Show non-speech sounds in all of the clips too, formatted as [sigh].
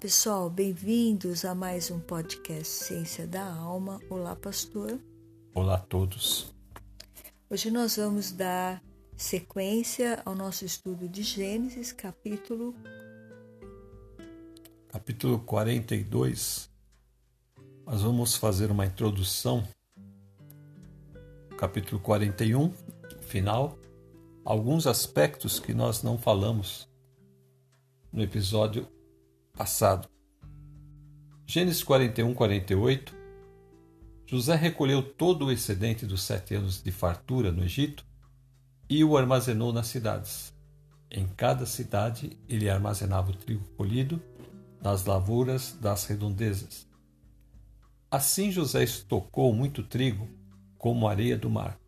pessoal, bem-vindos a mais um podcast Ciência da Alma. Olá, pastor. Olá a todos. Hoje nós vamos dar sequência ao nosso estudo de Gênesis, capítulo capítulo 42. Nós vamos fazer uma introdução. Capítulo 41, final, alguns aspectos que nós não falamos no episódio passado. Gênesis 41, 48. José recolheu todo o excedente dos sete anos de fartura no Egito e o armazenou nas cidades. Em cada cidade ele armazenava o trigo colhido nas lavouras das redondezas. Assim José estocou muito trigo, como areia do mar.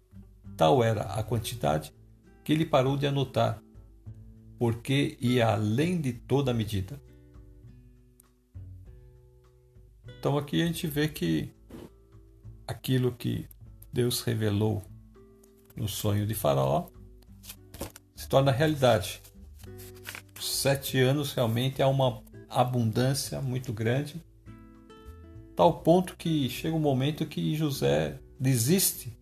Tal era a quantidade que ele parou de anotar, porque ia além de toda a medida. Então aqui a gente vê que aquilo que Deus revelou no sonho de Faraó se torna realidade. Sete anos realmente há uma abundância muito grande, tal ponto que chega um momento que José desiste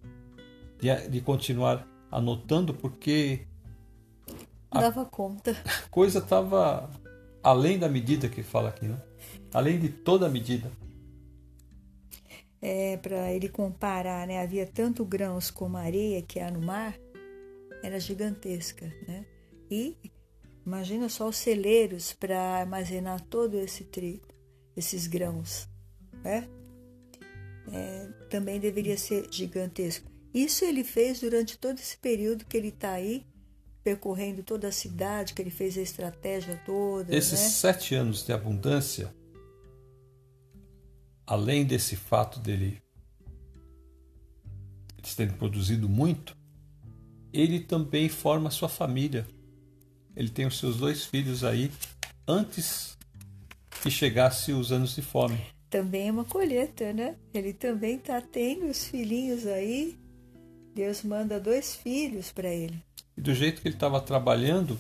de, de continuar anotando porque a dava conta. Coisa estava além da medida que fala aqui, né? além de toda a medida. É, para ele comparar, né? havia tanto grãos como areia que há no mar, era gigantesca. Né? E Imagina só os celeiros para armazenar todo esse trigo, esses grãos. Né? É, também deveria ser gigantesco. Isso ele fez durante todo esse período que ele está aí, percorrendo toda a cidade, que ele fez a estratégia toda. Esses né? sete anos de abundância, além desse fato dele eles terem produzido muito, ele também forma sua família ele tem os seus dois filhos aí antes que chegasse os anos de fome. Também é uma colheita, né? Ele também está tendo os filhinhos aí. Deus manda dois filhos para ele. E do jeito que ele estava trabalhando,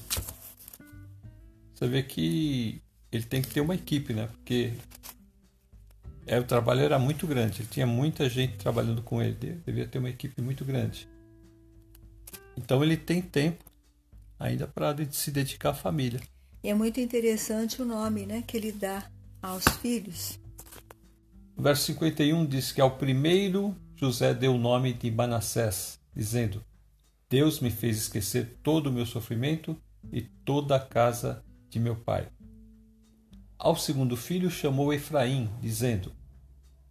você vê que ele tem que ter uma equipe, né? Porque é, o trabalho era muito grande. Ele tinha muita gente trabalhando com ele. Devia ter uma equipe muito grande. Então ele tem tempo ainda para se dedicar à família. E é muito interessante o nome né, que ele dá aos filhos. O verso 51 diz que ao primeiro José deu o nome de Manassés, dizendo: Deus me fez esquecer todo o meu sofrimento e toda a casa de meu pai. Ao segundo filho chamou Efraim, dizendo: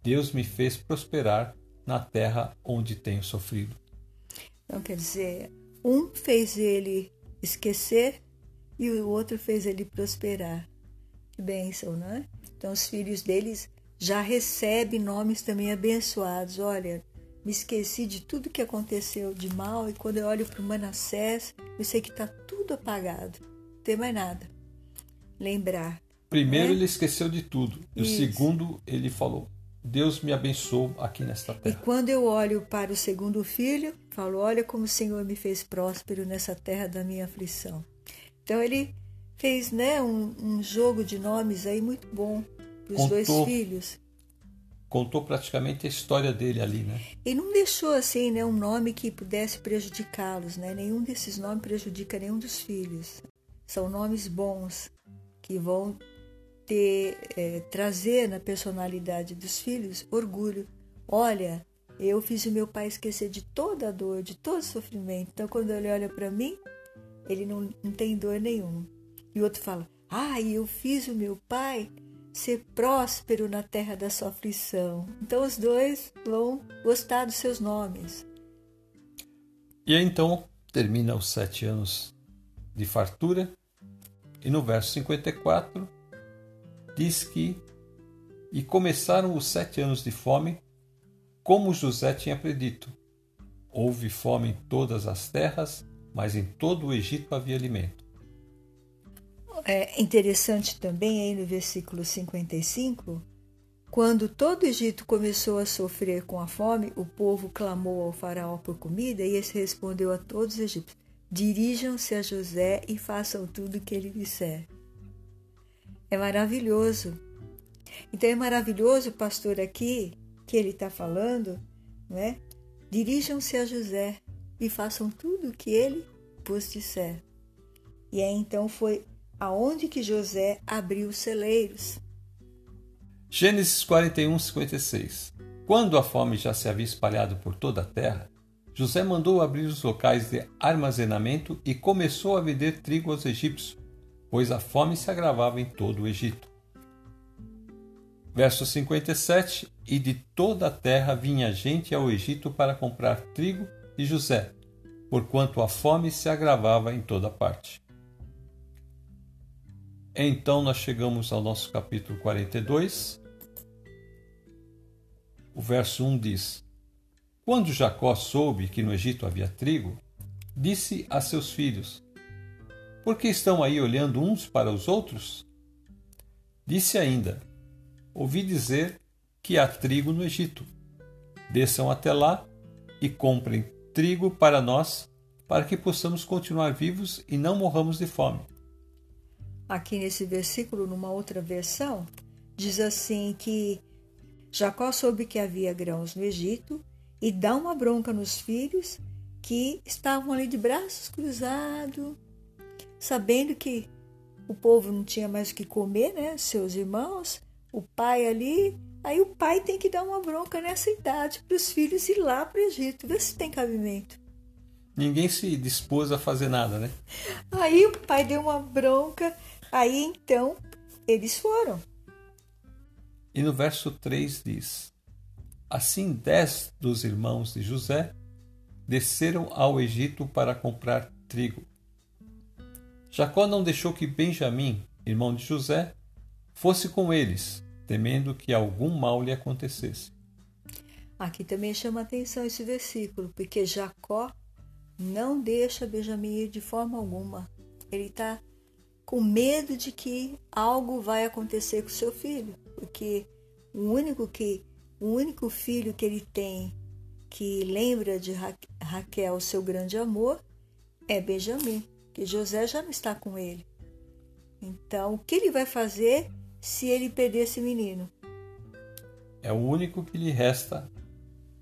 Deus me fez prosperar na terra onde tenho sofrido. Então, quer dizer, um fez ele esquecer e o outro fez ele prosperar. Que bênção, não é? Então os filhos deles já recebem nomes também abençoados. Olha, me esqueci de tudo que aconteceu de mal e quando eu olho para o Manassés, eu sei que está tudo apagado. Não tem mais nada. Lembrar. Primeiro né? ele esqueceu de tudo. E o segundo ele falou: Deus me abençoou aqui nesta terra. E quando eu olho para o segundo filho, falo: Olha como o Senhor me fez próspero nessa terra da minha aflição. Então ele fez né, um, um jogo de nomes aí muito bom para os dois filhos. Contou praticamente a história dele ali, né? E não deixou assim, né, um nome que pudesse prejudicá-los, né? Nenhum desses nomes prejudica nenhum dos filhos. São nomes bons que vão ter, é, trazer na personalidade dos filhos orgulho. Olha, eu fiz o meu pai esquecer de toda a dor, de todo o sofrimento. Então, quando ele olha para mim, ele não, não tem dor nenhuma. E o outro fala: Ah, eu fiz o meu pai ser próspero na terra da sua aflição. Então, os dois vão gostar dos seus nomes. E aí, então, termina os sete anos de fartura. E no verso 54, diz que e começaram os sete anos de fome, como José tinha predito. Houve fome em todas as terras, mas em todo o Egito havia alimento. É interessante também aí no versículo 55, quando todo o Egito começou a sofrer com a fome, o povo clamou ao faraó por comida e esse respondeu a todos os egípcios: Dirijam-se a José e façam tudo o que ele disser. É maravilhoso. Então é maravilhoso, pastor, aqui que ele está falando, né? Dirijam-se a José e façam tudo o que ele vos disser. E aí então foi aonde que José abriu os celeiros. Gênesis 41, 56 Quando a fome já se havia espalhado por toda a terra, José mandou abrir os locais de armazenamento e começou a vender trigo aos egípcios, pois a fome se agravava em todo o Egito. Verso 57: E de toda a terra vinha gente ao Egito para comprar trigo e José, porquanto a fome se agravava em toda parte. Então nós chegamos ao nosso capítulo 42. O verso 1 diz: Quando Jacó soube que no Egito havia trigo, disse a seus filhos: Por que estão aí olhando uns para os outros? Disse ainda: Ouvi dizer que há trigo no Egito. Desçam até lá e comprem trigo para nós, para que possamos continuar vivos e não morramos de fome. Aqui nesse versículo, numa outra versão, diz assim que Jacó soube que havia grãos no Egito e dá uma bronca nos filhos que estavam ali de braços cruzados, sabendo que o povo não tinha mais o que comer, né? Seus irmãos, o pai ali. Aí o pai tem que dar uma bronca nessa idade para os filhos ir lá para o Egito, ver se tem cabimento. Ninguém se dispôs a fazer nada, né? Aí o pai deu uma bronca, aí então eles foram. E no verso 3 diz: Assim dez dos irmãos de José desceram ao Egito para comprar trigo. Jacó não deixou que Benjamim, irmão de José, fosse com eles, temendo que algum mal lhe acontecesse. Aqui também chama atenção esse versículo, porque Jacó não deixa Benjamim ir de forma alguma. Ele está com medo de que algo vai acontecer com seu filho, porque o único que o único filho que ele tem que lembra de Ra Raquel, seu grande amor, é Benjamim, que José já não está com ele. Então, o que ele vai fazer se ele perder esse menino? É o único que lhe resta,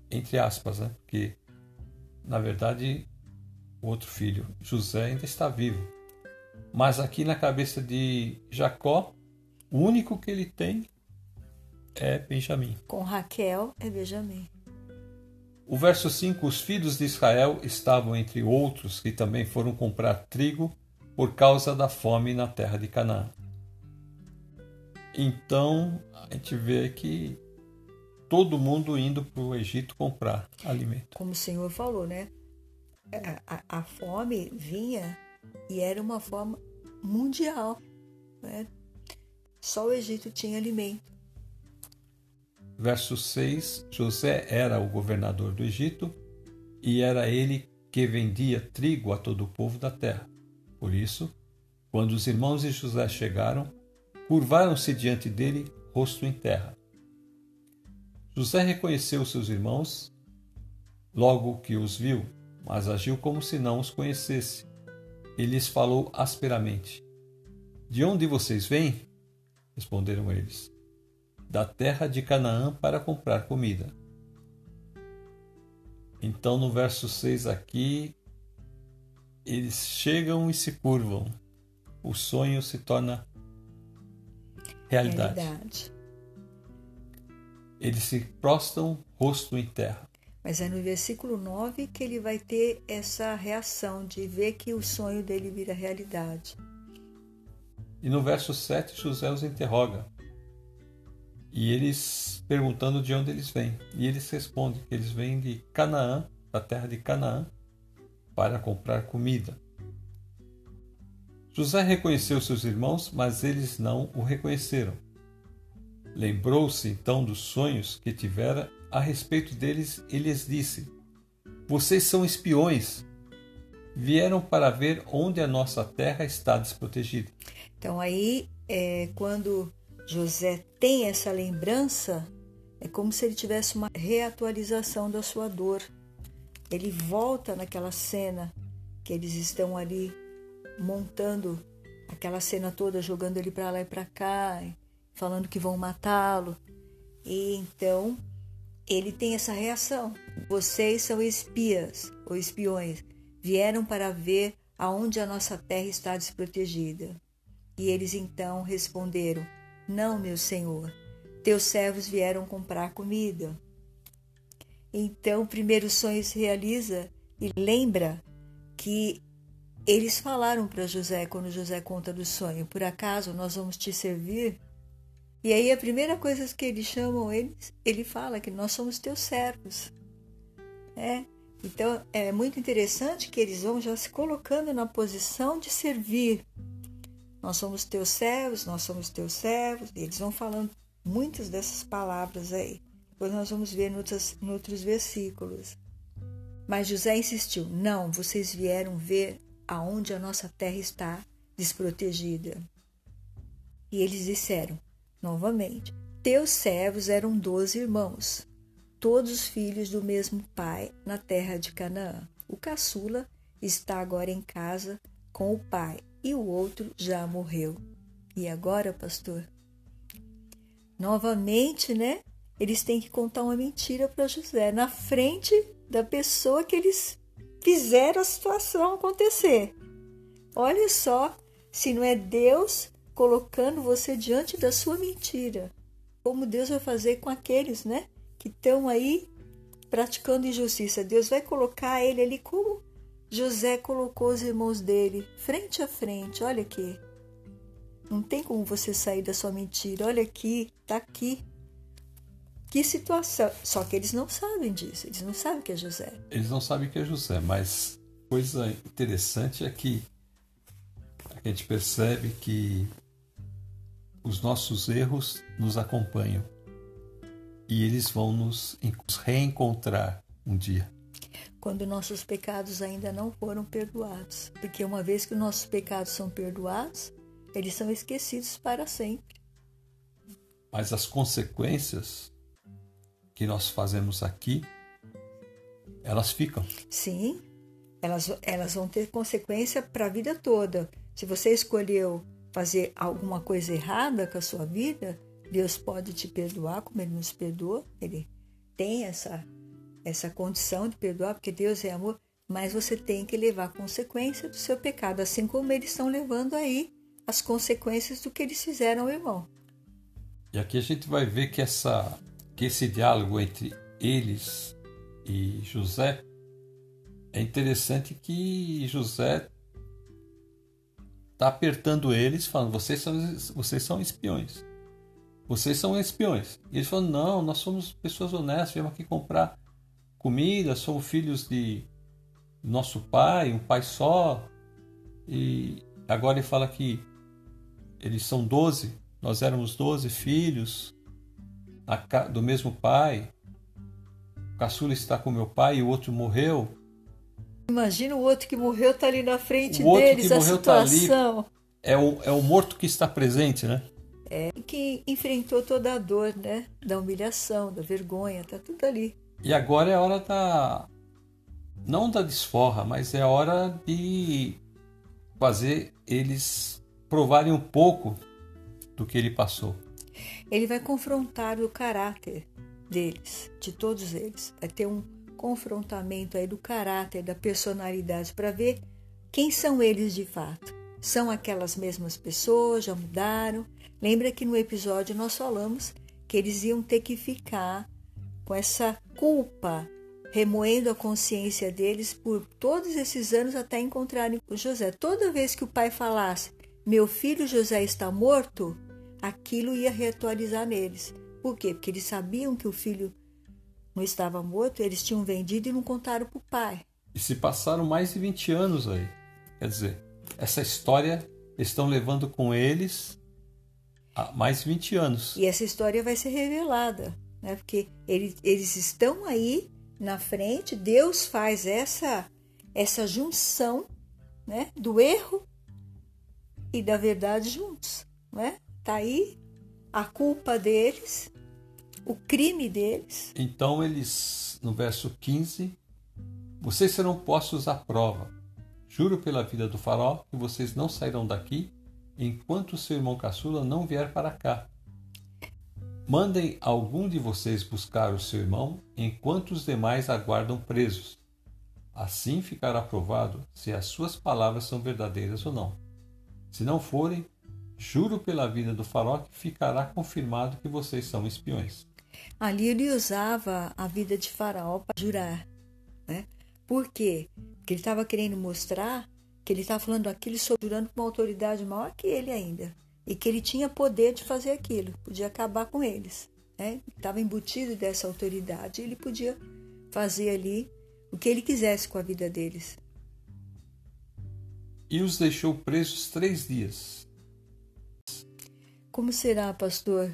entre aspas, né? Porque, na verdade, o outro filho, José, ainda está vivo. Mas aqui na cabeça de Jacó, o único que ele tem é Benjamim. Com Raquel é Benjamim. O verso 5: Os filhos de Israel estavam entre outros que também foram comprar trigo por causa da fome na terra de Canaã. Então a gente vê que todo mundo indo para o Egito comprar alimento. Como o Senhor falou, né? É, a, a, fome vinha e era uma fome mundial. Né? Só o Egito tinha alimento. Verso 6: José era o governador do Egito e era ele que vendia trigo a todo o povo da terra. Por isso, quando os irmãos de José chegaram, curvaram-se diante dele, rosto em terra. José reconheceu seus irmãos logo que os viu, mas agiu como se não os conhecesse. E lhes falou asperamente: De onde vocês vêm? Responderam eles da terra de Canaã para comprar comida. Então, no verso 6 aqui, eles chegam e se curvam. O sonho se torna realidade. realidade. Eles se prostram rosto em terra. Mas é no versículo 9 que ele vai ter essa reação de ver que o sonho dele vira realidade. E no verso 7, José os interroga: e eles perguntando de onde eles vêm. E eles respondem que eles vêm de Canaã, da terra de Canaã, para comprar comida. José reconheceu seus irmãos, mas eles não o reconheceram. Lembrou-se então dos sonhos que tivera a respeito deles e lhes disse: Vocês são espiões. Vieram para ver onde a nossa terra está desprotegida. Então aí, é, quando José tem essa lembrança, é como se ele tivesse uma reatualização da sua dor. Ele volta naquela cena que eles estão ali montando aquela cena toda jogando ele para lá e para cá, falando que vão matá-lo. E então ele tem essa reação. Vocês são espias ou espiões, vieram para ver aonde a nossa terra está desprotegida. E eles então responderam: Não, meu senhor, teus servos vieram comprar comida. Então o primeiro sonho se realiza e lembra que eles falaram para José quando José conta do sonho: Por acaso nós vamos te servir? E aí a primeira coisa que eles chamam eles, ele fala que nós somos teus servos. É, então é muito interessante que eles vão já se colocando na posição de servir. Nós somos teus servos, nós somos teus servos. E eles vão falando muitas dessas palavras aí. Depois nós vamos ver em outros, em outros versículos. Mas José insistiu: Não, vocês vieram ver aonde a nossa terra está desprotegida. E eles disseram: Novamente, teus servos eram doze irmãos, todos filhos do mesmo pai na terra de Canaã. O caçula está agora em casa com o pai e o outro já morreu. E agora, pastor? Novamente, né? Eles têm que contar uma mentira para José na frente da pessoa que eles fizeram a situação acontecer. Olha só, se não é Deus colocando você diante da sua mentira. Como Deus vai fazer com aqueles, né, que estão aí praticando injustiça. Deus vai colocar ele ali como José colocou os irmãos dele, frente a frente. Olha aqui. Não tem como você sair da sua mentira. Olha aqui, tá aqui. Que situação. Só que eles não sabem disso. Eles não sabem que é José. Eles não sabem que é José, mas coisa interessante é que a gente percebe que os nossos erros nos acompanham e eles vão nos reencontrar um dia. Quando nossos pecados ainda não foram perdoados. Porque uma vez que nossos pecados são perdoados, eles são esquecidos para sempre. Mas as consequências que nós fazemos aqui, elas ficam. Sim, elas, elas vão ter consequência para a vida toda. Se você escolheu fazer alguma coisa errada com a sua vida, Deus pode te perdoar, como Ele nos perdoa. Ele tem essa, essa condição de perdoar, porque Deus é amor. Mas você tem que levar a consequência do seu pecado, assim como eles estão levando aí as consequências do que eles fizeram ao irmão. E aqui a gente vai ver que, essa, que esse diálogo entre eles e José é interessante que José está apertando eles, falando: vocês são, vocês são espiões. Vocês são espiões. E eles falam: não, nós somos pessoas honestas, viemos aqui comprar comida, somos filhos de nosso pai, um pai só. E agora ele fala que eles são doze, nós éramos doze filhos do mesmo pai. O caçula está com meu pai e o outro morreu. Imagina o outro que morreu tá ali na frente o deles, a situação. Tá é, o, é o morto que está presente, né? É, que enfrentou toda a dor, né? Da humilhação, da vergonha, tá tudo ali. E agora é a hora da. Não da desforra, mas é a hora de fazer eles provarem um pouco do que ele passou. Ele vai confrontar o caráter deles, de todos eles. Vai ter um confrontamento aí do caráter, da personalidade, para ver quem são eles de fato. São aquelas mesmas pessoas, já mudaram. Lembra que no episódio nós falamos que eles iam ter que ficar com essa culpa, remoendo a consciência deles por todos esses anos até encontrarem o José. Toda vez que o pai falasse, meu filho José está morto, aquilo ia reatualizar neles. Por quê? Porque eles sabiam que o filho não estava morto, eles tinham vendido e não contaram para o pai. E se passaram mais de 20 anos aí. Quer dizer, essa história estão levando com eles há mais de 20 anos. E essa história vai ser revelada, né? porque eles, eles estão aí na frente, Deus faz essa, essa junção né? do erro e da verdade juntos. Né? Tá aí a culpa deles o crime deles. Então eles, no verso 15, vocês serão postos à prova. Juro pela vida do faraó que vocês não sairão daqui enquanto seu irmão caçula não vier para cá. Mandem algum de vocês buscar o seu irmão enquanto os demais aguardam presos. Assim ficará provado se as suas palavras são verdadeiras ou não. Se não forem, juro pela vida do faraó que ficará confirmado que vocês são espiões. Ali ele usava a vida de Faraó para jurar. Né? Por quê? Porque ele estava querendo mostrar que ele estava falando aquilo jurando com uma autoridade maior que ele ainda e que ele tinha poder de fazer aquilo, podia acabar com eles. Né? Estava embutido dessa autoridade, ele podia fazer ali o que ele quisesse com a vida deles. E os deixou presos três dias. Como será, pastor,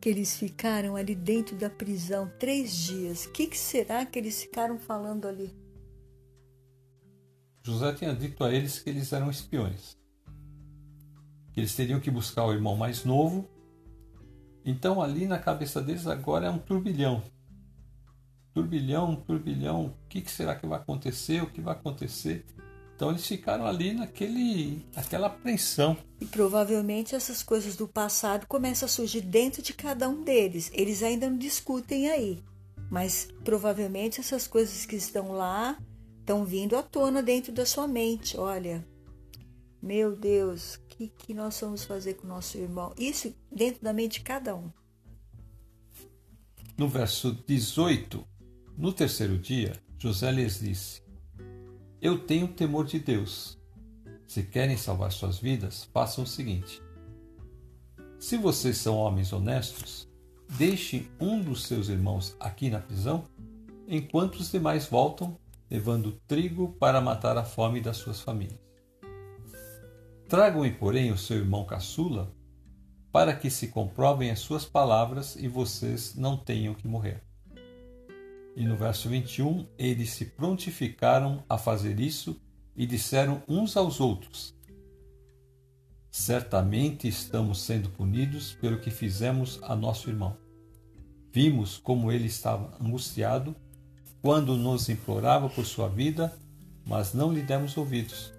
que eles ficaram ali dentro da prisão três dias? O que, que será que eles ficaram falando ali? José tinha dito a eles que eles eram espiões eles teriam que buscar o irmão mais novo. Então ali na cabeça deles agora é um turbilhão. Turbilhão, turbilhão, o que, será que vai acontecer? O que vai acontecer? Então eles ficaram ali naquele, naquela apreensão. E provavelmente essas coisas do passado começam a surgir dentro de cada um deles. Eles ainda não discutem aí, mas provavelmente essas coisas que estão lá estão vindo à tona dentro da sua mente. Olha, meu Deus, que, que nós vamos fazer com o nosso irmão? Isso dentro da mente de cada um. No verso 18, no terceiro dia, José lhes disse: Eu tenho temor de Deus. Se querem salvar suas vidas, façam o seguinte: Se vocês são homens honestos, deixem um dos seus irmãos aqui na prisão, enquanto os demais voltam, levando trigo para matar a fome das suas famílias. Tragam-me, porém, o seu irmão caçula, para que se comprovem as suas palavras e vocês não tenham que morrer. E no verso 21, eles se prontificaram a fazer isso e disseram uns aos outros: Certamente estamos sendo punidos pelo que fizemos a nosso irmão. Vimos como ele estava angustiado quando nos implorava por sua vida, mas não lhe demos ouvidos.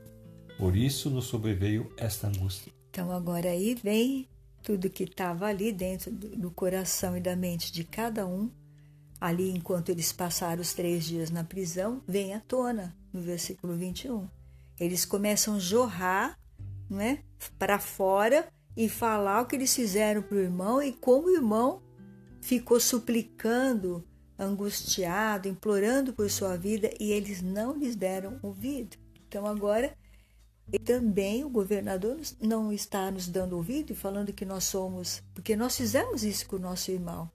Por isso nos sobreveio esta angústia. Então agora aí vem tudo que estava ali dentro do coração e da mente de cada um, ali enquanto eles passaram os três dias na prisão, vem à tona no versículo 21. Eles começam a jorrar não é, para fora e falar o que eles fizeram para o irmão e como o irmão ficou suplicando, angustiado, implorando por sua vida e eles não lhes deram ouvido. Então agora e também o governador não está nos dando ouvido e falando que nós somos, porque nós fizemos isso com o nosso irmão.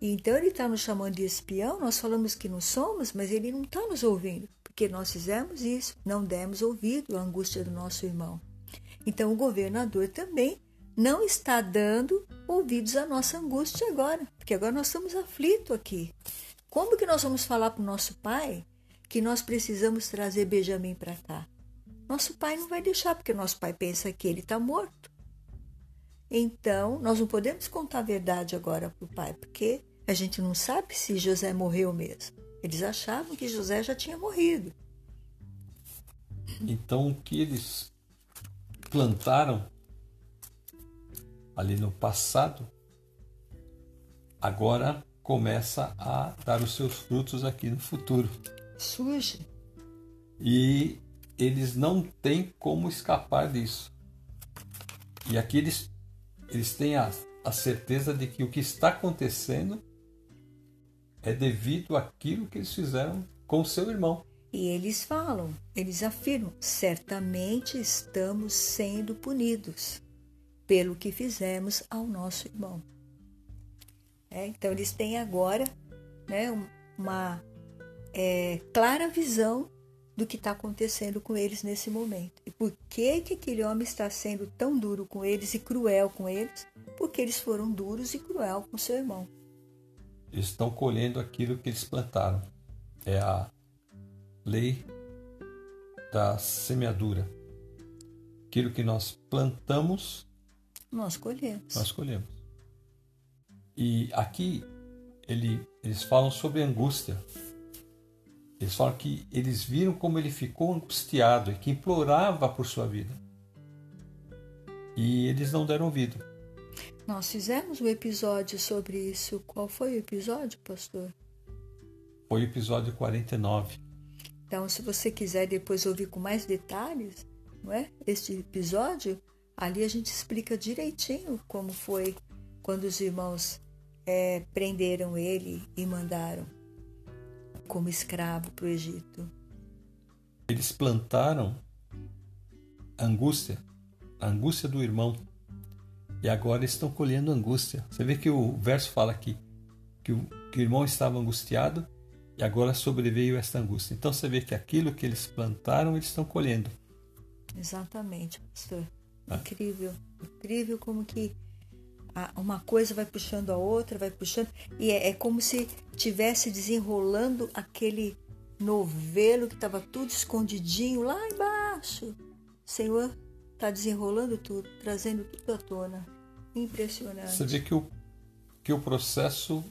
E então ele está nos chamando de espião, nós falamos que não somos, mas ele não está nos ouvindo, porque nós fizemos isso, não demos ouvido à angústia do nosso irmão. Então o governador também não está dando ouvidos à nossa angústia agora, porque agora nós estamos aflitos aqui. Como que nós vamos falar para o nosso pai que nós precisamos trazer Benjamin para cá? Nosso pai não vai deixar, porque nosso pai pensa que ele está morto. Então, nós não podemos contar a verdade agora para o pai, porque a gente não sabe se José morreu mesmo. Eles achavam que José já tinha morrido. Então, o que eles plantaram ali no passado, agora começa a dar os seus frutos aqui no futuro. Surge. E eles não têm como escapar disso. E aqui eles, eles têm a, a certeza de que o que está acontecendo é devido àquilo que eles fizeram com seu irmão. E eles falam, eles afirmam: certamente estamos sendo punidos pelo que fizemos ao nosso irmão. É, então eles têm agora né, uma é, clara visão do que está acontecendo com eles nesse momento. E por que, que aquele homem está sendo tão duro com eles e cruel com eles? Porque eles foram duros e cruel com seu irmão. Eles estão colhendo aquilo que eles plantaram. É a lei da semeadura. Aquilo que nós plantamos, nós colhemos. Nós colhemos. E aqui ele, eles falam sobre angústia. Eles falam que eles viram como ele ficou angustiado e que implorava por sua vida. E eles não deram ouvido. Nós fizemos um episódio sobre isso. Qual foi o episódio, pastor? Foi o episódio 49. Então, se você quiser depois ouvir com mais detalhes, não é? Este episódio, ali a gente explica direitinho como foi quando os irmãos é, prenderam ele e mandaram como escravo para o Egito. Eles plantaram angústia, a angústia do irmão, e agora estão colhendo angústia. Você vê que o verso fala aqui que o, que o irmão estava angustiado e agora sobreveio esta angústia. Então você vê que aquilo que eles plantaram, eles estão colhendo. Exatamente, pastor. Ah. Incrível, incrível como que uma coisa vai puxando a outra, vai puxando, e é, é como se tivesse desenrolando aquele novelo que estava tudo escondidinho lá embaixo. Senhor está desenrolando tudo, trazendo tudo à tona. Impressionante. Você vê que o, que o processo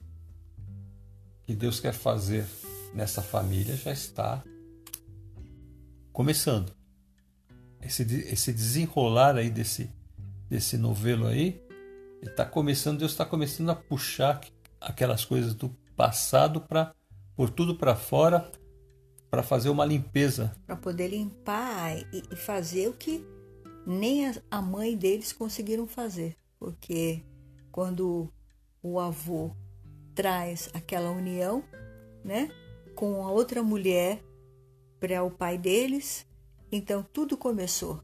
que Deus quer fazer nessa família já está começando. Esse, esse desenrolar aí desse, desse novelo aí está começando, Deus está começando a puxar aquelas coisas do passado para por tudo para fora para fazer uma limpeza. Para poder limpar e, e fazer o que nem a, a mãe deles conseguiram fazer. Porque quando o avô traz aquela união, né, com a outra mulher para o pai deles, então tudo começou.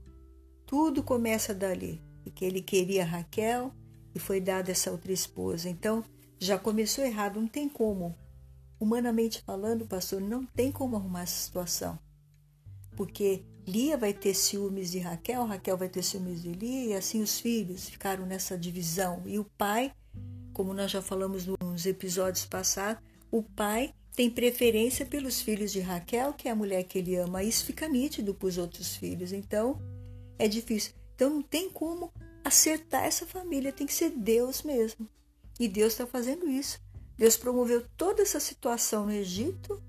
Tudo começa dali. Porque ele queria Raquel, e foi dada essa outra esposa. Então, já começou errado, não tem como. Humanamente falando, pastor, não tem como arrumar essa situação. Porque Lia vai ter ciúmes de Raquel, Raquel vai ter ciúmes de Lia, e assim os filhos ficaram nessa divisão. E o pai, como nós já falamos nos episódios passados, o pai tem preferência pelos filhos de Raquel, que é a mulher que ele ama. Isso fica nítido para os outros filhos. Então, é difícil. Então, não tem como acertar essa família, tem que ser Deus mesmo. E Deus está fazendo isso. Deus promoveu toda essa situação no Egito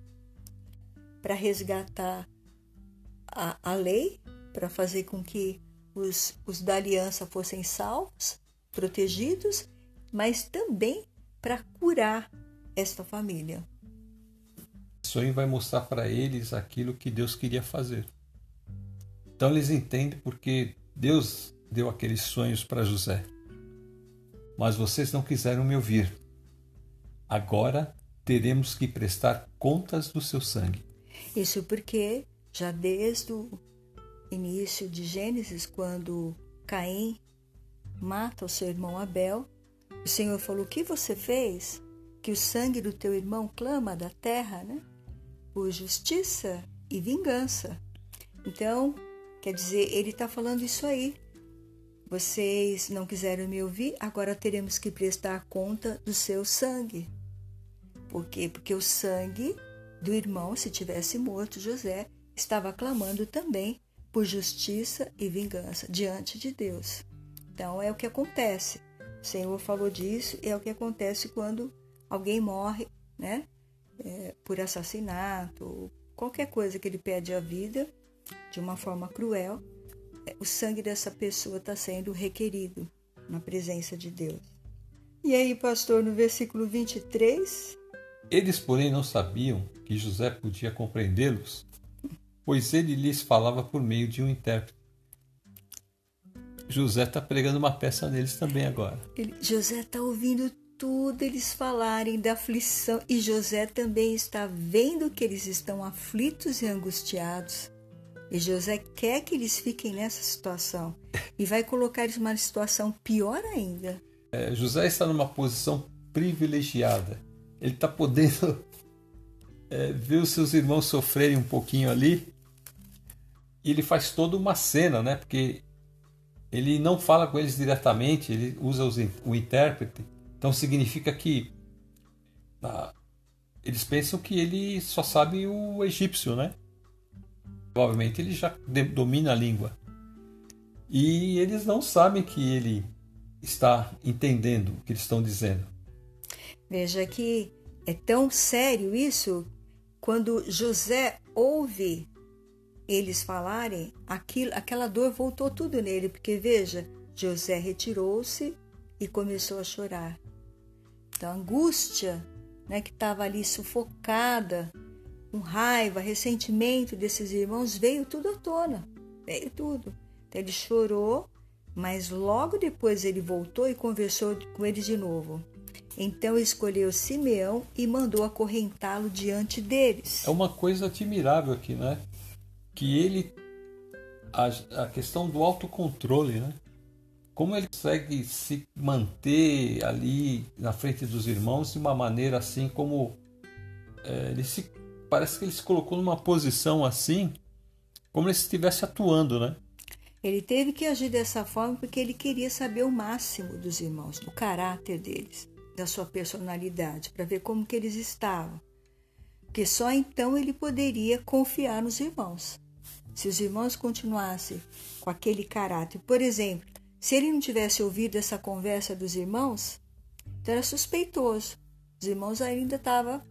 para resgatar a, a lei, para fazer com que os, os da aliança fossem salvos, protegidos, mas também para curar esta família. O sonho vai mostrar para eles aquilo que Deus queria fazer. Então eles entendem porque Deus deu aqueles sonhos para José. Mas vocês não quiseram me ouvir. Agora teremos que prestar contas do seu sangue. Isso porque já desde o início de Gênesis, quando Caim mata o seu irmão Abel, o Senhor falou: O que você fez? Que o sangue do teu irmão clama da terra, né? Por justiça e vingança. Então, quer dizer, ele está falando isso aí. Vocês não quiseram me ouvir, agora teremos que prestar conta do seu sangue. Por quê? Porque o sangue do irmão, se tivesse morto, José, estava clamando também por justiça e vingança diante de Deus. Então é o que acontece. O Senhor falou disso, é o que acontece quando alguém morre, né? É, por assassinato, qualquer coisa que ele pede a vida de uma forma cruel o sangue dessa pessoa está sendo requerido na presença de Deus. E aí, pastor, no versículo 23. Eles, porém, não sabiam que José podia compreendê-los, pois ele lhes falava por meio de um intérprete. José está pregando uma peça neles também agora. Ele, José está ouvindo tudo eles falarem da aflição e José também está vendo que eles estão aflitos e angustiados. E José quer que eles fiquem nessa situação e vai colocar eles numa situação pior ainda. É, José está numa posição privilegiada. Ele está podendo [laughs] é, ver os seus irmãos sofrerem um pouquinho ali. E ele faz toda uma cena, né? Porque ele não fala com eles diretamente, ele usa os, o intérprete. Então significa que ah, eles pensam que ele só sabe o egípcio, né? Provavelmente ele já domina a língua. E eles não sabem que ele está entendendo o que eles estão dizendo. Veja que é tão sério isso quando José ouve eles falarem, aquilo, aquela dor voltou tudo nele, porque veja, José retirou-se e começou a chorar. Então, a angústia, né, que estava ali sufocada, com raiva, ressentimento desses irmãos, veio tudo à tona. Veio tudo. Então, ele chorou, mas logo depois ele voltou e conversou com eles de novo. Então escolheu Simeão e mandou acorrentá-lo diante deles. É uma coisa admirável aqui, né? Que ele. A, a questão do autocontrole, né? Como ele consegue se manter ali na frente dos irmãos de uma maneira assim como. É, ele se, parece que ele se colocou numa posição assim, como ele estivesse atuando, né? Ele teve que agir dessa forma porque ele queria saber o máximo dos irmãos, do caráter deles da sua personalidade, para ver como que eles estavam. Porque só então ele poderia confiar nos irmãos. Se os irmãos continuassem com aquele caráter, por exemplo, se ele não tivesse ouvido essa conversa dos irmãos, então era suspeitoso. Os irmãos ainda estavam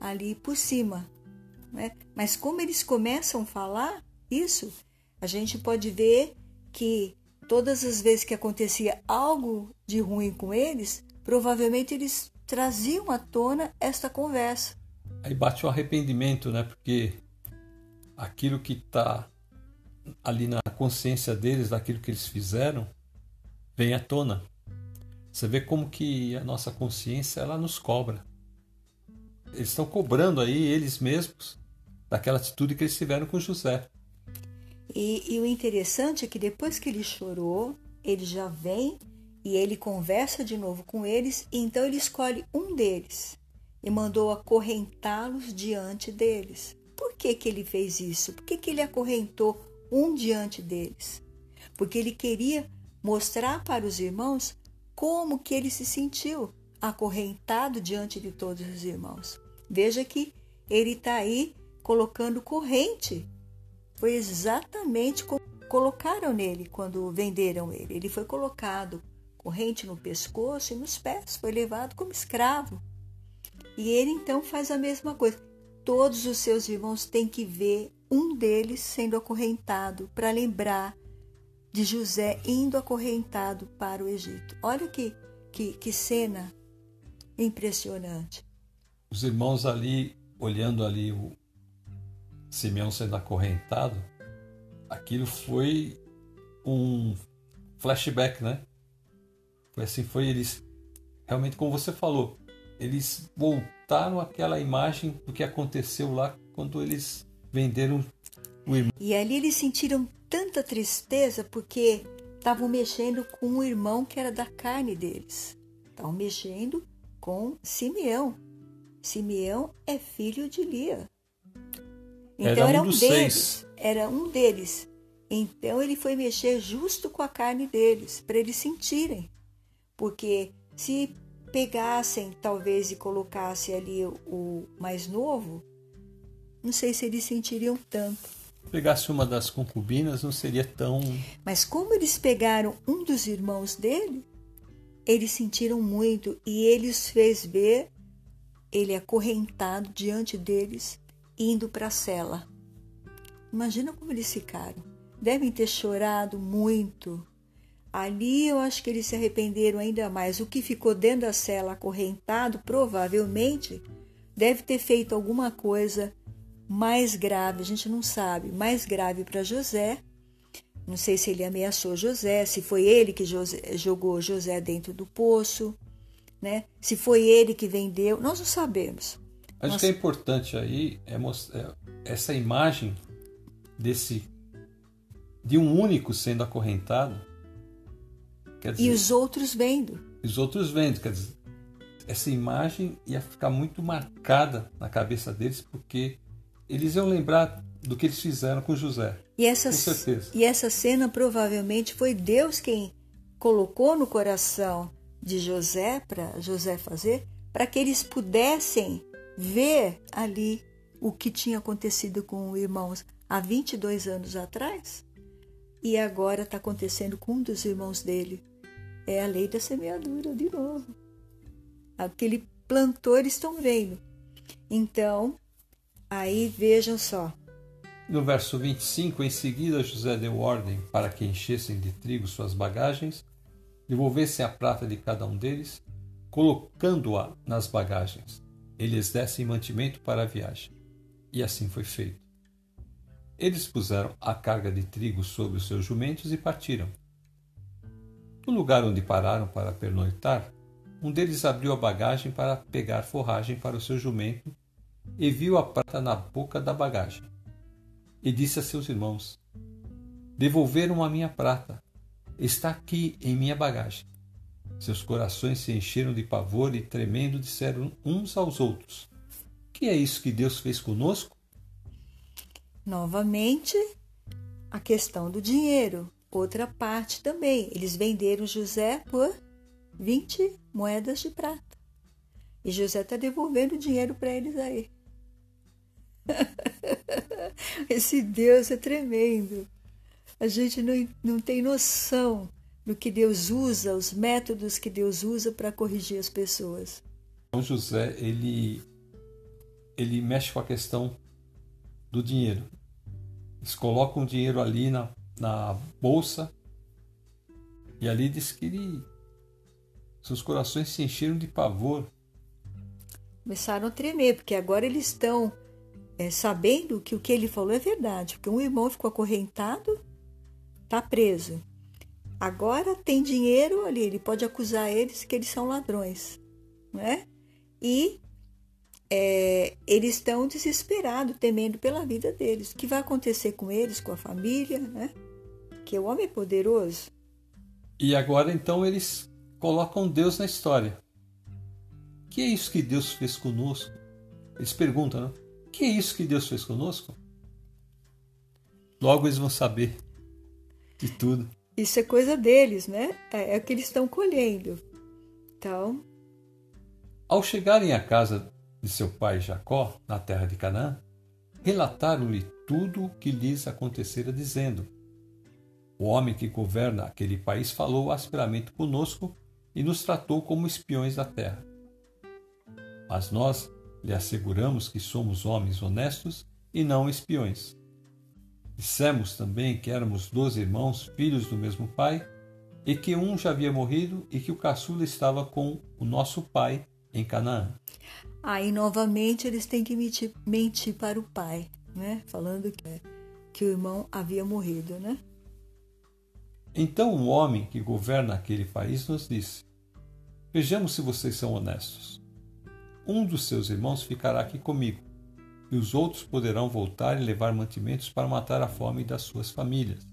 ali por cima. Né? Mas como eles começam a falar isso, a gente pode ver que todas as vezes que acontecia algo de ruim com eles, provavelmente eles traziam à tona esta conversa. Aí bate o arrependimento, né? Porque aquilo que está ali na consciência deles, daquilo que eles fizeram, vem à tona. Você vê como que a nossa consciência ela nos cobra. Eles estão cobrando aí eles mesmos daquela atitude que eles tiveram com José. E, e o interessante é que depois que ele chorou, ele já vem e ele conversa de novo com eles, e então ele escolhe um deles e mandou acorrentá-los diante deles. Por que, que ele fez isso? Por que, que ele acorrentou um diante deles? Porque ele queria mostrar para os irmãos como que ele se sentiu acorrentado diante de todos os irmãos. Veja que ele está aí colocando corrente. Foi exatamente como colocaram nele quando venderam ele. Ele foi colocado corrente no pescoço e nos pés, foi levado como escravo. E ele então faz a mesma coisa. Todos os seus irmãos têm que ver um deles sendo acorrentado para lembrar de José indo acorrentado para o Egito. Olha que, que, que cena impressionante. Os irmãos ali, olhando ali o Simeão sendo acorrentado, aquilo foi um flashback, né? Foi assim, foi eles realmente como você falou, eles voltaram àquela imagem do que aconteceu lá quando eles venderam o irmão. E ali eles sentiram tanta tristeza porque estavam mexendo com um irmão que era da carne deles. Estavam mexendo com Simeão. Simeão é filho de Lia. Então era um, era um deles. Seis. Era um deles. Então ele foi mexer justo com a carne deles, para eles sentirem porque se pegassem talvez e colocassem ali o mais novo, não sei se eles sentiriam tanto. Pegasse uma das concubinas não seria tão. Mas como eles pegaram um dos irmãos dele, eles sentiram muito e ele os fez ver ele acorrentado diante deles, indo para a cela. Imagina como eles ficaram. Devem ter chorado muito, Ali eu acho que eles se arrependeram ainda mais. O que ficou dentro da cela acorrentado, provavelmente, deve ter feito alguma coisa mais grave, a gente não sabe, mais grave para José. Não sei se ele ameaçou José, se foi ele que José, jogou José dentro do poço, né? Se foi ele que vendeu, nós não sabemos. Acho nós... que é importante aí é mostrar é, essa imagem desse de um único sendo acorrentado Dizer, e os outros vendo. Os outros vendo, quer dizer, essa imagem ia ficar muito marcada na cabeça deles, porque eles iam lembrar do que eles fizeram com José. E essa, com certeza. E essa cena provavelmente foi Deus quem colocou no coração de José, para José fazer, para que eles pudessem ver ali o que tinha acontecido com irmãos há 22 anos atrás e agora está acontecendo com um dos irmãos dele. É a lei da semeadura, de novo. Aquele plantou, eles estão vendo. Então, aí vejam só. No verso 25, em seguida José deu ordem para que enchessem de trigo suas bagagens, devolvessem a prata de cada um deles, colocando-a nas bagagens. Eles dessem mantimento para a viagem. E assim foi feito. Eles puseram a carga de trigo sobre os seus jumentos e partiram. No lugar onde pararam para pernoitar, um deles abriu a bagagem para pegar forragem para o seu jumento e viu a prata na boca da bagagem e disse a seus irmãos: Devolveram a minha prata. Está aqui em minha bagagem. Seus corações se encheram de pavor e, tremendo, disseram uns aos outros: Que é isso que Deus fez conosco? Novamente, a questão do dinheiro. Outra parte também. Eles venderam José por 20 moedas de prata. E José está devolvendo o dinheiro para eles aí. [laughs] Esse Deus é tremendo. A gente não, não tem noção do que Deus usa, os métodos que Deus usa para corrigir as pessoas. Então José, ele, ele mexe com a questão do dinheiro. Eles colocam o dinheiro ali na, na bolsa e ali diz que ele, seus corações se encheram de pavor. Começaram a tremer, porque agora eles estão é, sabendo que o que ele falou é verdade, porque um irmão ficou acorrentado, está preso. Agora tem dinheiro ali, ele pode acusar eles que eles são ladrões, né? E é, eles estão desesperados, temendo pela vida deles. O que vai acontecer com eles, com a família, né? Que o homem é poderoso. E agora então eles colocam Deus na história. Que é isso que Deus fez conosco? Eles perguntam, né? Que é isso que Deus fez conosco? Logo eles vão saber de tudo. Isso é coisa deles, né? É, é o que eles estão colhendo. Então. Ao chegarem à casa de seu pai Jacó, na terra de Canaã, relataram-lhe tudo o que lhes acontecera, dizendo: O homem que governa aquele país falou asperamente conosco e nos tratou como espiões da terra. Mas nós lhe asseguramos que somos homens honestos e não espiões. Dissemos também que éramos doze irmãos, filhos do mesmo pai, e que um já havia morrido e que o caçula estava com o nosso pai em Canaã. Aí novamente eles têm que mentir, mentir para o pai, né? Falando que, que o irmão havia morrido, né? Então o homem que governa aquele país nos disse: Vejamos se vocês são honestos um dos seus irmãos ficará aqui comigo, e os outros poderão voltar e levar mantimentos para matar a fome das suas famílias.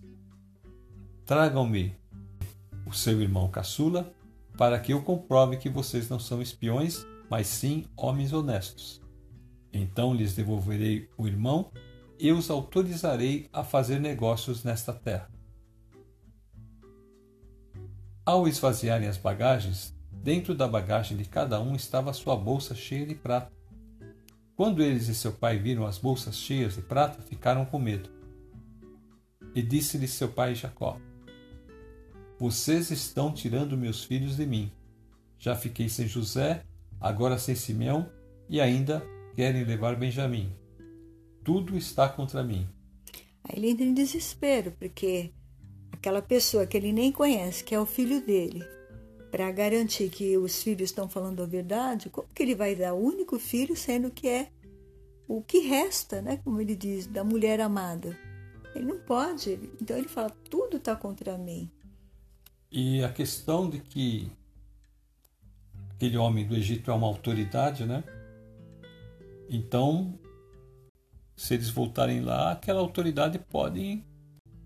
Tragam-me o seu irmão caçula, para que eu comprove que vocês não são espiões, mas sim homens honestos. Então lhes devolverei o irmão e os autorizarei a fazer negócios nesta terra. Ao esvaziarem as bagagens, Dentro da bagagem de cada um estava sua bolsa cheia de prata. Quando eles e seu pai viram as bolsas cheias de prata, ficaram com medo. E disse-lhe seu pai Jacó: Vocês estão tirando meus filhos de mim. Já fiquei sem José, agora sem Simeão, e ainda querem levar Benjamim. Tudo está contra mim. Aí ele entra em desespero, porque aquela pessoa que ele nem conhece, que é o filho dele, para garantir que os filhos estão falando a verdade, como que ele vai dar o único filho, sendo que é o que resta, né? Como ele diz, da mulher amada. Ele não pode. Então ele fala: tudo está contra mim. E a questão de que aquele homem do Egito é uma autoridade, né? Então, se eles voltarem lá, aquela autoridade pode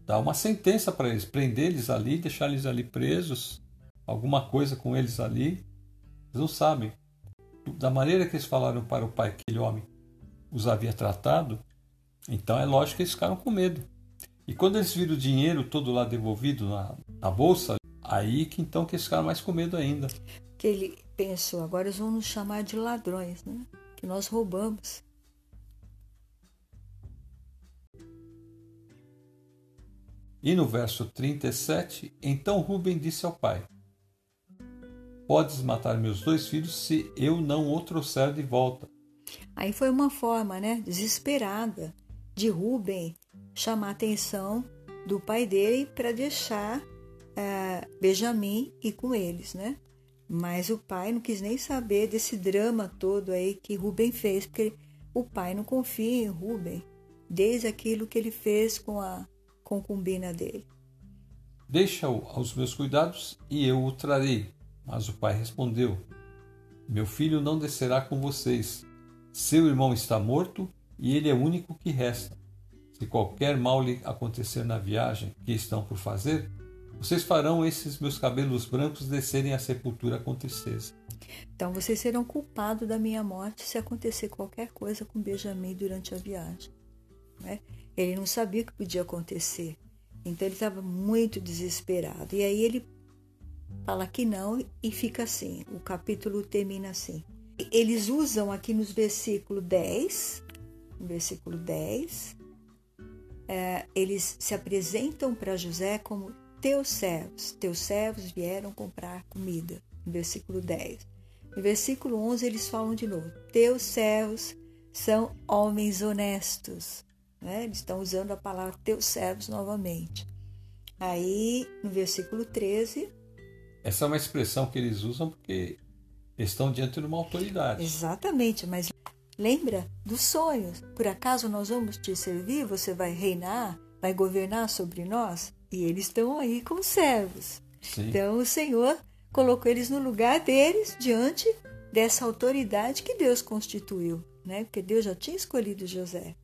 dar uma sentença para eles, prender eles ali, deixar eles ali presos alguma coisa com eles ali. Eles não sabem. Da maneira que eles falaram para o pai que aquele homem os havia tratado, então é lógico que eles ficaram com medo. E quando eles viram o dinheiro todo lá devolvido na, na bolsa, aí que então que eles ficaram mais com medo ainda. Que ele pensou, agora eles vão nos chamar de ladrões, né? Que nós roubamos. E no verso 37, então Rubem disse ao pai: Podes matar meus dois filhos se eu não o trouxer de volta. Aí foi uma forma, né, desesperada de Rubem chamar a atenção do pai dele para deixar uh, Benjamim ir com eles, né? Mas o pai não quis nem saber desse drama todo aí que Rubem fez, porque o pai não confia em Rubem, desde aquilo que ele fez com a concubina dele. Deixa-o aos meus cuidados e eu o trarei. Mas o pai respondeu: Meu filho não descerá com vocês. Seu irmão está morto e ele é o único que resta. Se qualquer mal lhe acontecer na viagem que estão por fazer, vocês farão esses meus cabelos brancos descerem à sepultura com tristeza. Então vocês serão culpados da minha morte se acontecer qualquer coisa com Benjamim durante a viagem. Né? Ele não sabia o que podia acontecer. Então ele estava muito desesperado. E aí ele fala que não e fica assim. O capítulo termina assim. Eles usam aqui nos versículo 10, no versículo 10, é, eles se apresentam para José como teus servos. Teus servos vieram comprar comida. No versículo 10. No versículo 11 eles falam de novo. Teus servos são homens honestos. Né? Eles estão usando a palavra teus servos novamente. Aí, no versículo 13. Essa é uma expressão que eles usam porque estão diante de uma autoridade. Exatamente, mas lembra dos sonhos. Por acaso nós vamos te servir? Você vai reinar? Vai governar sobre nós? E eles estão aí como servos. Sim. Então o Senhor colocou eles no lugar deles diante dessa autoridade que Deus constituiu, né? Porque Deus já tinha escolhido José.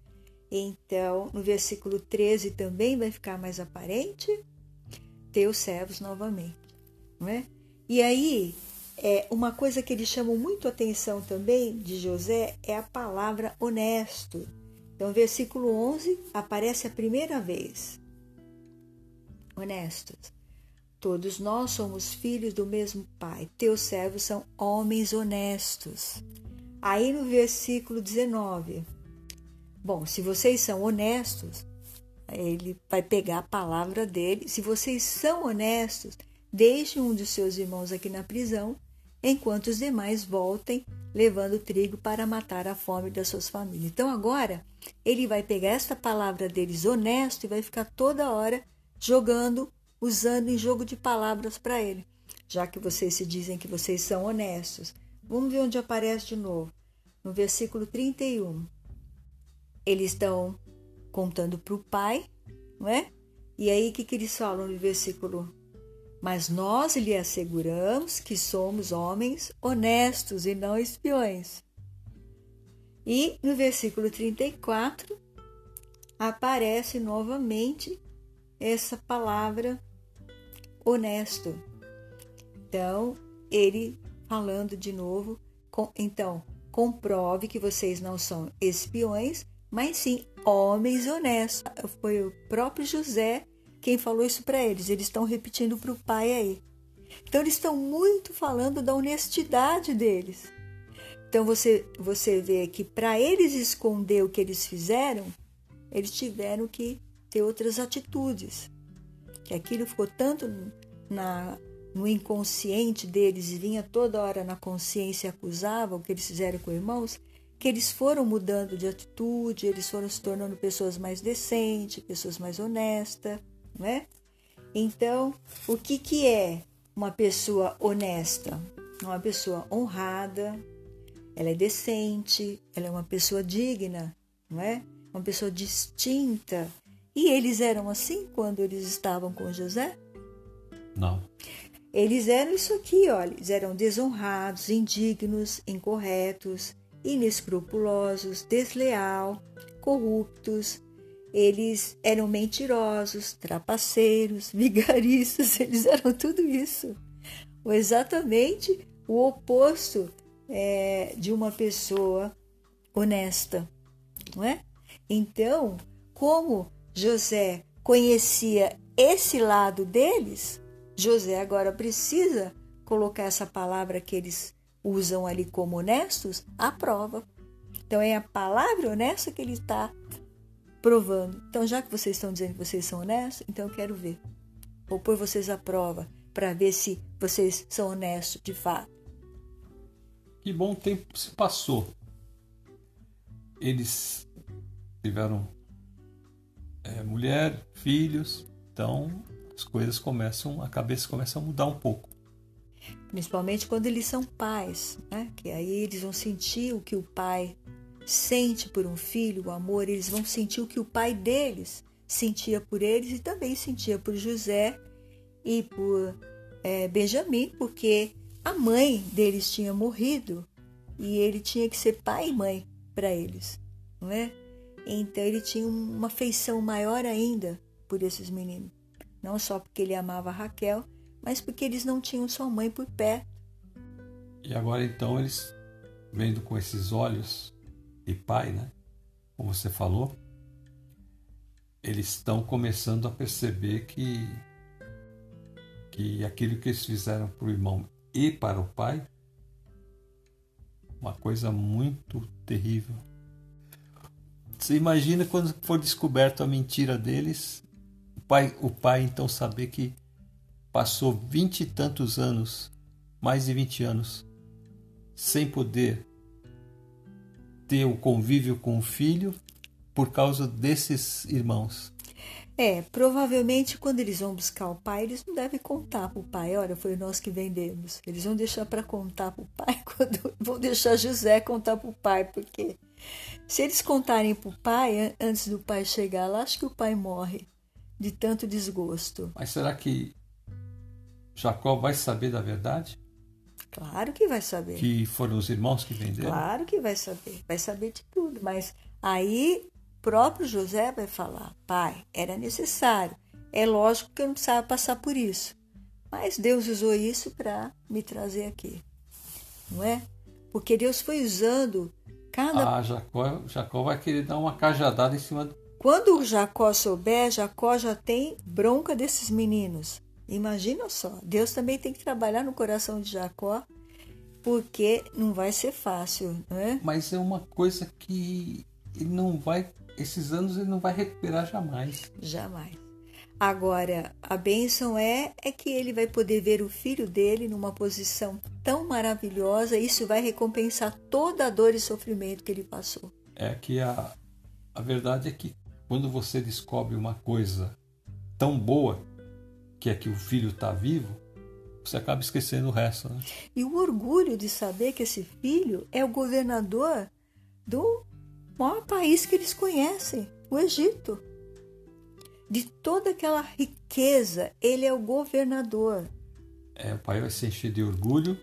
Então, no versículo 13 também vai ficar mais aparente ter os servos novamente, é? E aí, é, uma coisa que eles chamam muito atenção também de José é a palavra honesto. Então, versículo 11 aparece a primeira vez. Honestos. Todos nós somos filhos do mesmo Pai. Teus servos são homens honestos. Aí no versículo 19, Bom, se vocês são honestos, ele vai pegar a palavra dele. Se vocês são honestos, deixe um dos seus irmãos aqui na prisão, enquanto os demais voltem levando trigo para matar a fome das suas famílias. Então agora ele vai pegar esta palavra deles honesto e vai ficar toda hora jogando, usando em jogo de palavras para ele. Já que vocês se dizem que vocês são honestos. Vamos ver onde aparece de novo. No versículo 31 eles estão contando para o pai, não é? E aí o que, que eles falam no versículo? Mas nós lhe asseguramos que somos homens honestos e não espiões. E no versículo 34 aparece novamente essa palavra honesto. Então, ele falando de novo, com, então, comprove que vocês não são espiões, mas sim homens honestos. Foi o próprio José quem falou isso para eles. Eles estão repetindo para o pai aí. Então eles estão muito falando da honestidade deles. Então você você vê que para eles esconder o que eles fizeram, eles tiveram que ter outras atitudes. Que aquilo ficou tanto na no inconsciente deles e vinha toda hora na consciência e acusava o que eles fizeram com irmãos, que eles foram mudando de atitude, eles foram se tornando pessoas mais decentes, pessoas mais honestas, não é? Então, o que, que é uma pessoa honesta? Uma pessoa honrada, ela é decente, ela é uma pessoa digna, não é? Uma pessoa distinta. E eles eram assim quando eles estavam com José? Não. Eles eram isso aqui, olha, eles eram desonrados, indignos, incorretos, inescrupulosos, desleal, corruptos. Eles eram mentirosos, trapaceiros, [laughs] vigaristas, eles eram tudo isso. Ou exatamente o oposto é, de uma pessoa honesta, não é? Então, como José conhecia esse lado deles, José agora precisa colocar essa palavra que eles usam ali como honestos, a prova. Então é a palavra honesta que ele está provando. Então, já que vocês estão dizendo que vocês são honestos, então eu quero ver. Vou pôr vocês à prova para ver se vocês são honestos de fato. Que bom tempo se passou. Eles tiveram mulher, filhos. Então as coisas começam, a cabeça começa a mudar um pouco. Principalmente quando eles são pais, né? Que aí eles vão sentir o que o pai sente por um filho, o amor, eles vão sentir o que o pai deles sentia por eles e também sentia por José e por é, Benjamim, porque a mãe deles tinha morrido e ele tinha que ser pai e mãe para eles, não é? Então ele tinha uma afeição maior ainda por esses meninos, não só porque ele amava Raquel, mas porque eles não tinham sua mãe por perto. E agora então eles vendo com esses olhos de pai, né? Como você falou, eles estão começando a perceber que que aquilo que eles fizeram para o irmão e para o pai uma coisa muito terrível. Você imagina quando for descoberto a mentira deles, o pai, o pai então saber que passou vinte e tantos anos, mais de vinte anos, sem poder ter o convívio com o filho por causa desses irmãos. É, provavelmente quando eles vão buscar o pai, eles não devem contar para o pai, olha, foi nós que vendemos. Eles vão deixar para contar para o pai, [laughs] quando vão deixar José contar para o pai, porque se eles contarem para o pai antes do pai chegar lá, acho que o pai morre de tanto desgosto. Mas será que Jacó vai saber da verdade? Claro que vai saber. Que foram os irmãos que venderam? Claro que vai saber. Vai saber de tudo. Mas aí próprio José vai falar: Pai, era necessário. É lógico que eu não precisava passar por isso. Mas Deus usou isso para me trazer aqui. Não é? Porque Deus foi usando cada. Ah, Jacó, Jacó vai querer dar uma cajadada em cima do. Quando o Jacó souber, Jacó já tem bronca desses meninos. Imagina só, Deus também tem que trabalhar no coração de Jacó, porque não vai ser fácil, não é? Mas é uma coisa que ele não vai esses anos ele não vai recuperar jamais. Jamais. Agora, a bênção é, é que ele vai poder ver o filho dele numa posição tão maravilhosa, isso vai recompensar toda a dor e sofrimento que ele passou. É que a, a verdade é que quando você descobre uma coisa tão boa, que é que o filho está vivo, você acaba esquecendo o resto. Né? E o orgulho de saber que esse filho é o governador do maior país que eles conhecem, o Egito. De toda aquela riqueza, ele é o governador. É, o pai vai se encher de orgulho,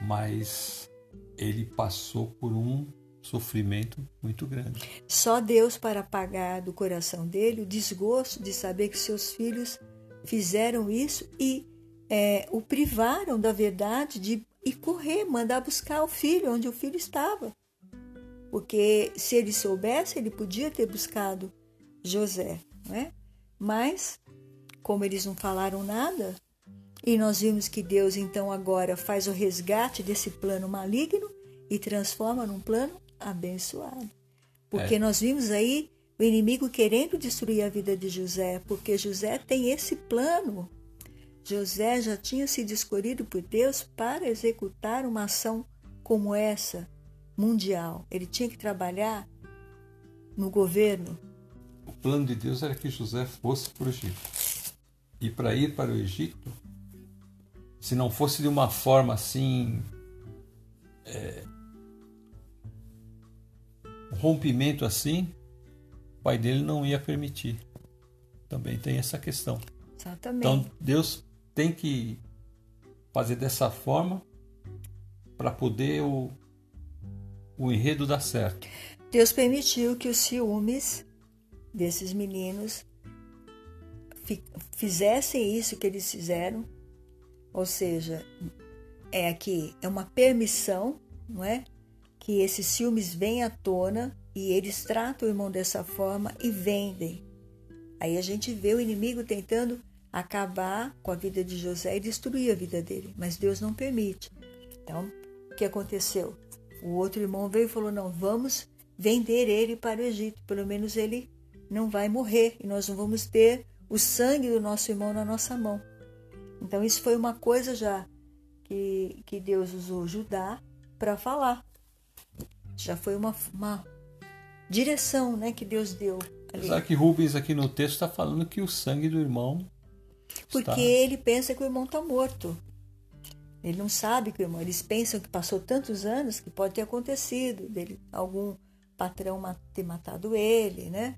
mas ele passou por um sofrimento muito grande. Só Deus para apagar do coração dele o desgosto de saber que seus filhos fizeram isso e é, o privaram da verdade de ir correr, mandar buscar o filho onde o filho estava. Porque se ele soubesse, ele podia ter buscado José, não é? Mas, como eles não falaram nada, e nós vimos que Deus então agora faz o resgate desse plano maligno e transforma num plano abençoado. Porque é. nós vimos aí o inimigo querendo destruir a vida de José, porque José tem esse plano. José já tinha sido escolhido por Deus para executar uma ação como essa, mundial. Ele tinha que trabalhar no governo. O plano de Deus era que José fosse para o Egito. E para ir para o Egito, se não fosse de uma forma assim. É, um rompimento assim, o pai dele não ia permitir. Também tem essa questão. Exatamente. Então Deus tem que fazer dessa forma para poder o, o enredo dá certo. Deus permitiu que os ciúmes desses meninos fizessem isso que eles fizeram, ou seja, é aqui é uma permissão, não é? Que esses ciúmes vêm à tona e eles tratam o irmão dessa forma e vendem. Aí a gente vê o inimigo tentando acabar com a vida de José e destruir a vida dele, mas Deus não permite. Então, o que aconteceu? O outro irmão veio e falou: Não, vamos vender ele para o Egito, pelo menos ele não vai morrer e nós não vamos ter o sangue do nosso irmão na nossa mão. Então, isso foi uma coisa já que, que Deus usou Judá para falar. Já foi uma, uma direção né, que Deus deu Apesar que Rubens aqui no texto está falando que o sangue do irmão. Porque está... ele pensa que o irmão está morto. Ele não sabe que o irmão. Eles pensam que passou tantos anos que pode ter acontecido dele algum patrão ter matado ele, né?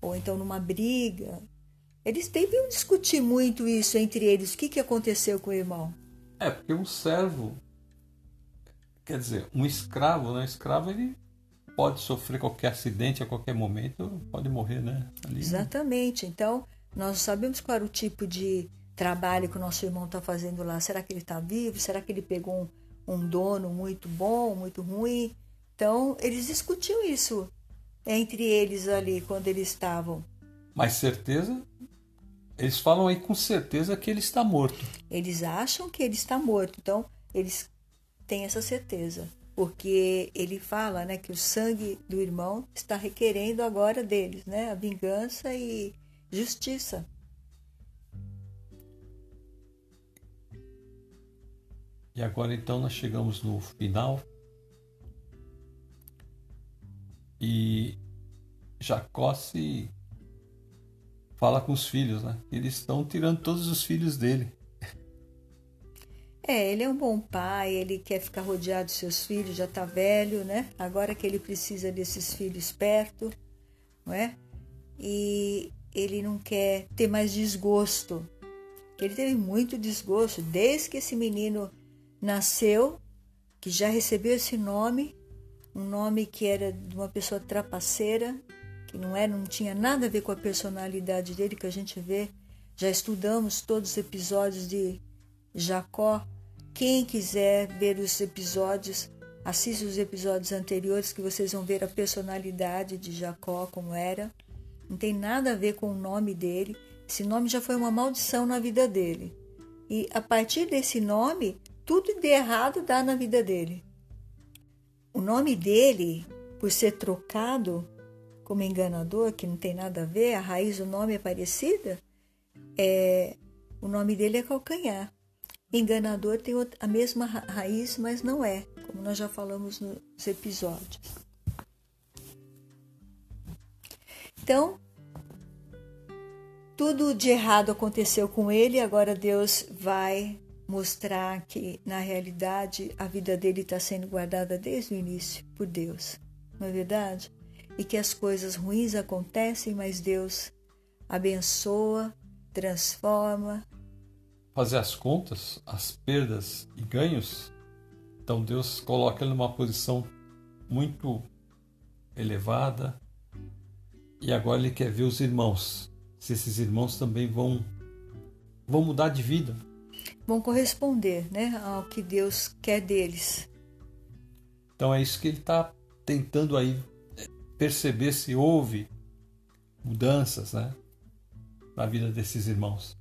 Ou então numa briga. Eles deviam discutir muito isso entre eles. O que, que aconteceu com o irmão? É, porque um servo, quer dizer, um escravo, né? escravo ele pode sofrer qualquer acidente a qualquer momento, pode morrer, né? Ali, né? Exatamente. Então, nós sabemos qual era o tipo de trabalho que o nosso irmão está fazendo lá. Será que ele está vivo? Será que ele pegou um, um dono muito bom, muito ruim? Então, eles discutiam isso entre eles ali quando eles estavam. Mas certeza? Eles falam aí com certeza que ele está morto. Eles acham que ele está morto, então eles têm essa certeza, porque ele fala, né, que o sangue do irmão está requerendo agora deles, né, a vingança e justiça. E agora então nós chegamos no final E Jacó se fala com os filhos, né? Eles estão tirando todos os filhos dele. É, ele é um bom pai, ele quer ficar rodeado dos seus filhos, já está velho, né? Agora que ele precisa desses filhos perto, não é? E ele não quer ter mais desgosto. Ele teve muito desgosto desde que esse menino nasceu, que já recebeu esse nome, um nome que era de uma pessoa trapaceira, que não era, não tinha nada a ver com a personalidade dele que a gente vê. Já estudamos todos os episódios de Jacó. Quem quiser ver os episódios, assista os episódios anteriores que vocês vão ver a personalidade de Jacó como era. Não tem nada a ver com o nome dele. Esse nome já foi uma maldição na vida dele. E a partir desse nome, tudo de errado dá na vida dele. O nome dele, por ser trocado como enganador, que não tem nada a ver, a raiz do nome é parecida, é, o nome dele é calcanhar. Enganador tem a mesma raiz, mas não é, como nós já falamos nos episódios. Então, tudo de errado aconteceu com ele, agora Deus vai mostrar que, na realidade, a vida dele está sendo guardada desde o início por Deus, não é verdade? E que as coisas ruins acontecem, mas Deus abençoa, transforma. Fazer as contas, as perdas e ganhos, então Deus coloca ele numa posição muito elevada e agora ele quer ver os irmãos, se esses irmãos também vão vão mudar de vida, vão corresponder né, ao que Deus quer deles. Então é isso que ele está tentando aí é, perceber se houve mudanças né, na vida desses irmãos.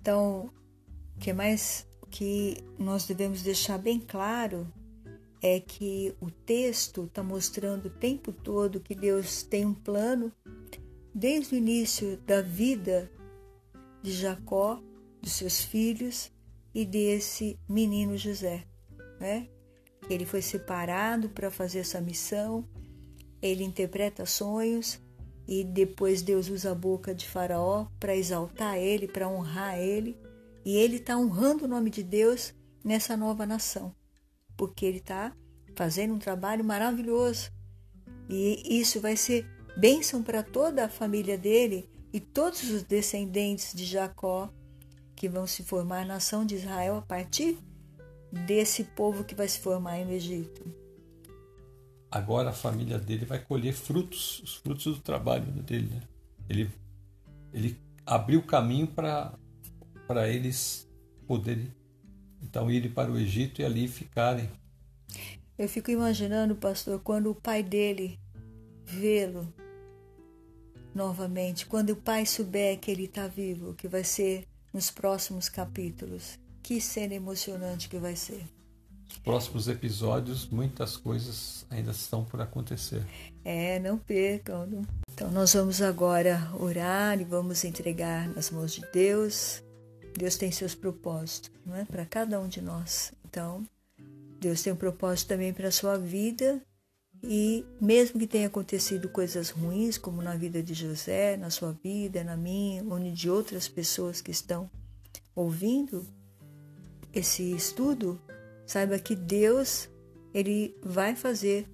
Então, que mais que nós devemos deixar bem claro é que o texto está mostrando o tempo todo que Deus tem um plano desde o início da vida de Jacó, dos seus filhos, e desse menino José, né? Ele foi separado para fazer essa missão, ele interpreta sonhos e depois Deus usa a boca de Faraó para exaltar ele, para honrar ele, e ele está honrando o nome de Deus nessa nova nação, porque ele está fazendo um trabalho maravilhoso e isso vai ser bênção para toda a família dele e todos os descendentes de Jacó que vão se formar a nação de Israel a partir desse povo que vai se formar no Egito. Agora a família dele vai colher frutos, os frutos do trabalho dele. Né? Ele, ele abriu caminho para eles poderem então irem para o Egito e ali ficarem. Eu fico imaginando, pastor, quando o pai dele vê-lo novamente, quando o pai souber que ele está vivo, que vai ser nos próximos capítulos. Que cena emocionante que vai ser. Nos próximos episódios, muitas coisas ainda estão por acontecer. É, não percam. Então, nós vamos agora orar e vamos entregar nas mãos de Deus. Deus tem seus propósitos, não é? Para cada um de nós. Então, Deus tem um propósito também para a sua vida E mesmo que tenha acontecido coisas ruins, como na vida de José, na sua vida, na minha, ou de outras pessoas que estão ouvindo esse estudo, saiba que Deus ele vai fazer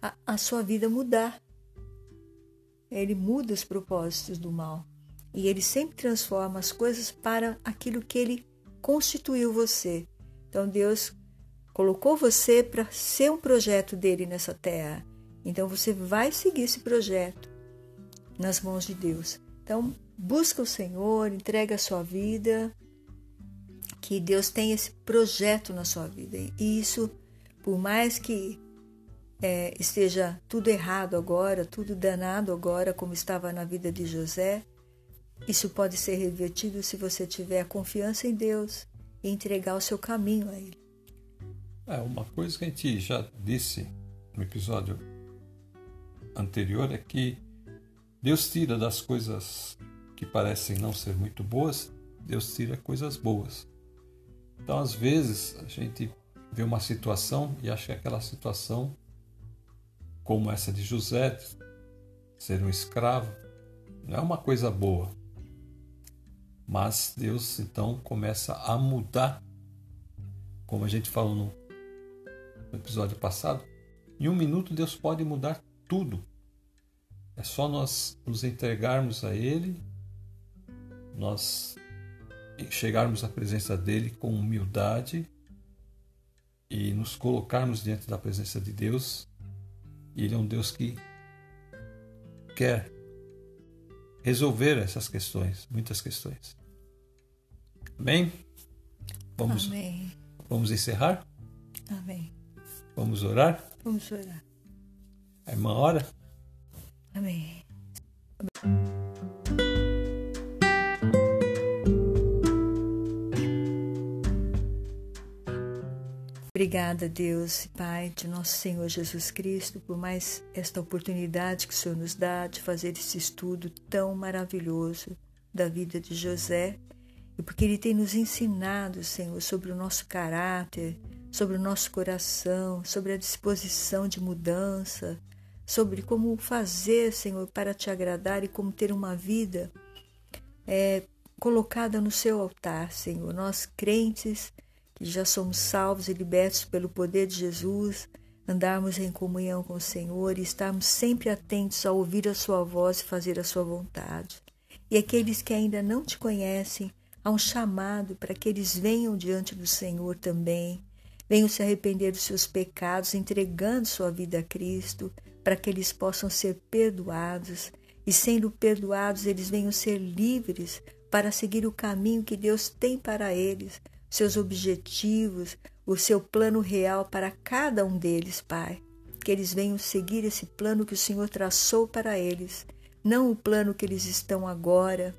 a, a sua vida mudar. Ele muda os propósitos do mal e ele sempre transforma as coisas para aquilo que ele constituiu você. Então Deus colocou você para ser um projeto dele nessa terra. Então você vai seguir esse projeto nas mãos de Deus. Então busca o Senhor, entrega a sua vida, que Deus tem esse projeto na sua vida. E isso, por mais que é, esteja tudo errado agora, tudo danado agora, como estava na vida de José, isso pode ser revertido se você tiver confiança em Deus e entregar o seu caminho a Ele. É, uma coisa que a gente já disse no episódio anterior é que Deus tira das coisas que parecem não ser muito boas, Deus tira coisas boas. Então, às vezes, a gente vê uma situação e acha que aquela situação, como essa de José, ser um escravo, não é uma coisa boa. Mas Deus então começa a mudar, como a gente falou no episódio passado, em um minuto Deus pode mudar tudo. É só nós nos entregarmos a Ele, nós chegarmos à presença dele com humildade e nos colocarmos diante da presença de Deus. Ele é um Deus que quer resolver essas questões, muitas questões. Amém? Vamos, Amém. vamos encerrar? Amém. Vamos orar? Vamos orar. A irmã ora? Amém. Obrigada, Deus e Pai de nosso Senhor Jesus Cristo, por mais esta oportunidade que o Senhor nos dá de fazer esse estudo tão maravilhoso da vida de José e porque Ele tem nos ensinado, Senhor, sobre o nosso caráter, sobre o nosso coração, sobre a disposição de mudança, sobre como fazer, Senhor, para te agradar e como ter uma vida é, colocada no seu altar, Senhor. Nós crentes que já somos salvos e libertos pelo poder de Jesus, andarmos em comunhão com o Senhor e estarmos sempre atentos a ouvir a Sua voz e fazer a Sua vontade. E aqueles que ainda não te conhecem, há um chamado para que eles venham diante do Senhor também Venham se arrepender dos seus pecados, entregando sua vida a Cristo, para que eles possam ser perdoados. E sendo perdoados, eles venham ser livres para seguir o caminho que Deus tem para eles, seus objetivos, o seu plano real para cada um deles, Pai. Que eles venham seguir esse plano que o Senhor traçou para eles, não o plano que eles estão agora,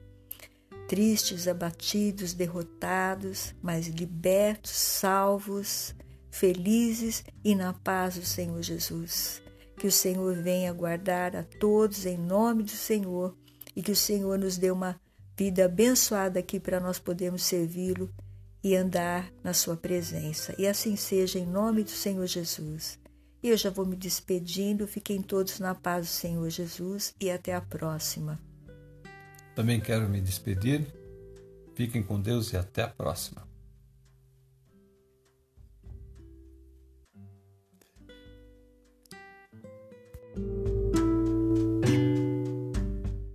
tristes, abatidos, derrotados, mas libertos, salvos, felizes e na paz do Senhor Jesus. Que o Senhor venha guardar a todos em nome do Senhor e que o Senhor nos dê uma vida abençoada aqui para nós podermos servi-lo e andar na sua presença. E assim seja em nome do Senhor Jesus. E eu já vou me despedindo. Fiquem todos na paz do Senhor Jesus e até a próxima. Também quero me despedir. Fiquem com Deus e até a próxima.